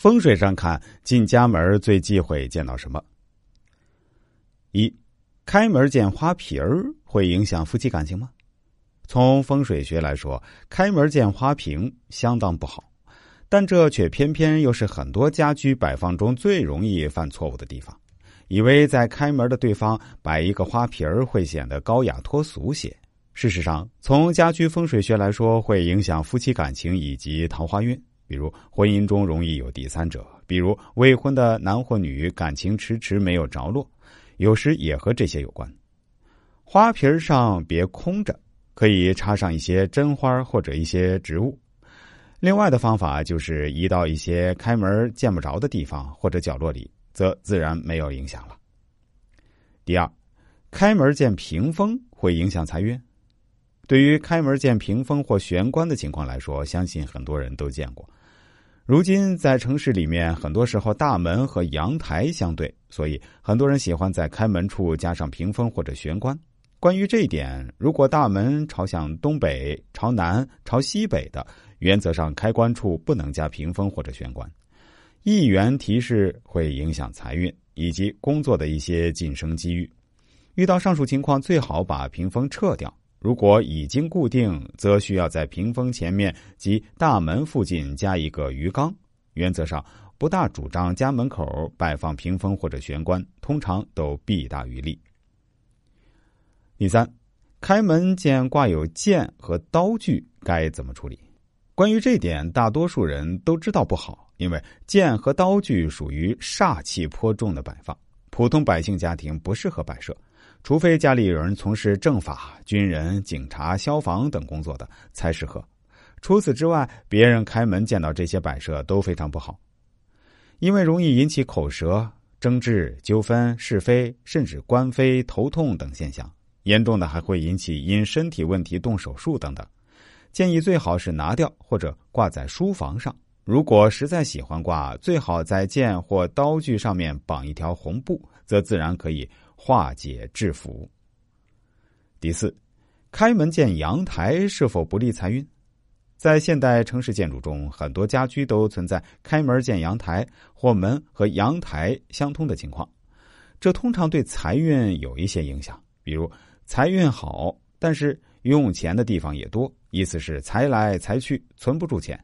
风水上看，进家门最忌讳见到什么？一，开门见花瓶儿会影响夫妻感情吗？从风水学来说，开门见花瓶相当不好，但这却偏偏又是很多家居摆放中最容易犯错误的地方。以为在开门的对方摆一个花瓶儿会显得高雅脱俗些。事实上，从家居风水学来说，会影响夫妻感情以及桃花运。比如婚姻中容易有第三者，比如未婚的男或女感情迟迟没有着落，有时也和这些有关。花瓶上别空着，可以插上一些真花或者一些植物。另外的方法就是移到一些开门见不着的地方或者角落里，则自然没有影响了。第二，开门见屏风会影响财运。对于开门见屏风或玄关的情况来说，相信很多人都见过。如今在城市里面，很多时候大门和阳台相对，所以很多人喜欢在开门处加上屏风或者玄关。关于这一点，如果大门朝向东北、朝南、朝西北的，原则上开关处不能加屏风或者玄关。一元提示会影响财运以及工作的一些晋升机遇。遇到上述情况，最好把屏风撤掉。如果已经固定，则需要在屏风前面及大门附近加一个鱼缸。原则上，不大主张家门口摆放屏风或者玄关，通常都弊大于利。第三，开门见挂有剑和刀具，该怎么处理？关于这点，大多数人都知道不好，因为剑和刀具属于煞气颇重的摆放，普通百姓家庭不适合摆设。除非家里有人从事政法、军人、警察、消防等工作的，才适合。除此之外，别人开门见到这些摆设都非常不好，因为容易引起口舌、争执、纠纷、是非，甚至官非、头痛等现象。严重的还会引起因身体问题动手术等等。建议最好是拿掉或者挂在书房上。如果实在喜欢挂，最好在剑或刀具上面绑一条红布，则自然可以。化解制服。第四，开门见阳台是否不利财运？在现代城市建筑中，很多家居都存在开门见阳台或门和阳台相通的情况，这通常对财运有一些影响。比如财运好，但是用钱的地方也多，意思是财来财去，存不住钱。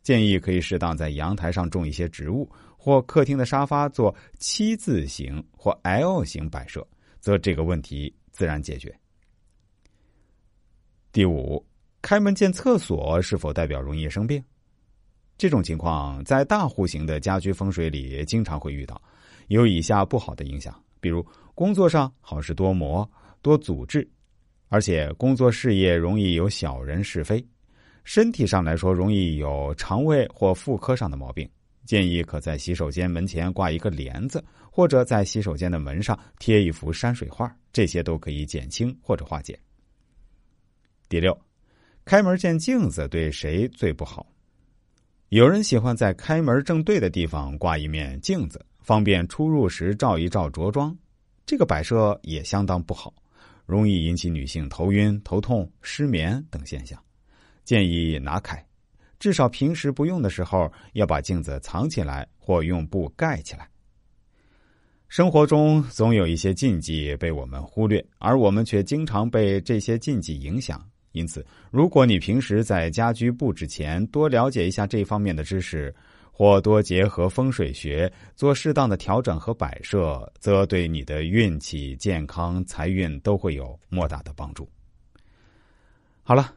建议可以适当在阳台上种一些植物。或客厅的沙发做七字形或 L 型摆设，则这个问题自然解决。第五，开门见厕所是否代表容易生病？这种情况在大户型的家居风水里经常会遇到，有以下不好的影响：比如工作上好事多磨、多阻滞，而且工作事业容易有小人是非；身体上来说，容易有肠胃或妇科上的毛病。建议可在洗手间门前挂一个帘子，或者在洗手间的门上贴一幅山水画，这些都可以减轻或者化解。第六，开门见镜子对谁最不好？有人喜欢在开门正对的地方挂一面镜子，方便出入时照一照着装。这个摆设也相当不好，容易引起女性头晕、头痛、失眠等现象，建议拿开。至少平时不用的时候，要把镜子藏起来或用布盖起来。生活中总有一些禁忌被我们忽略，而我们却经常被这些禁忌影响。因此，如果你平时在家居布置前多了解一下这方面的知识，或多结合风水学做适当的调整和摆设，则对你的运气、健康、财运都会有莫大的帮助。好了。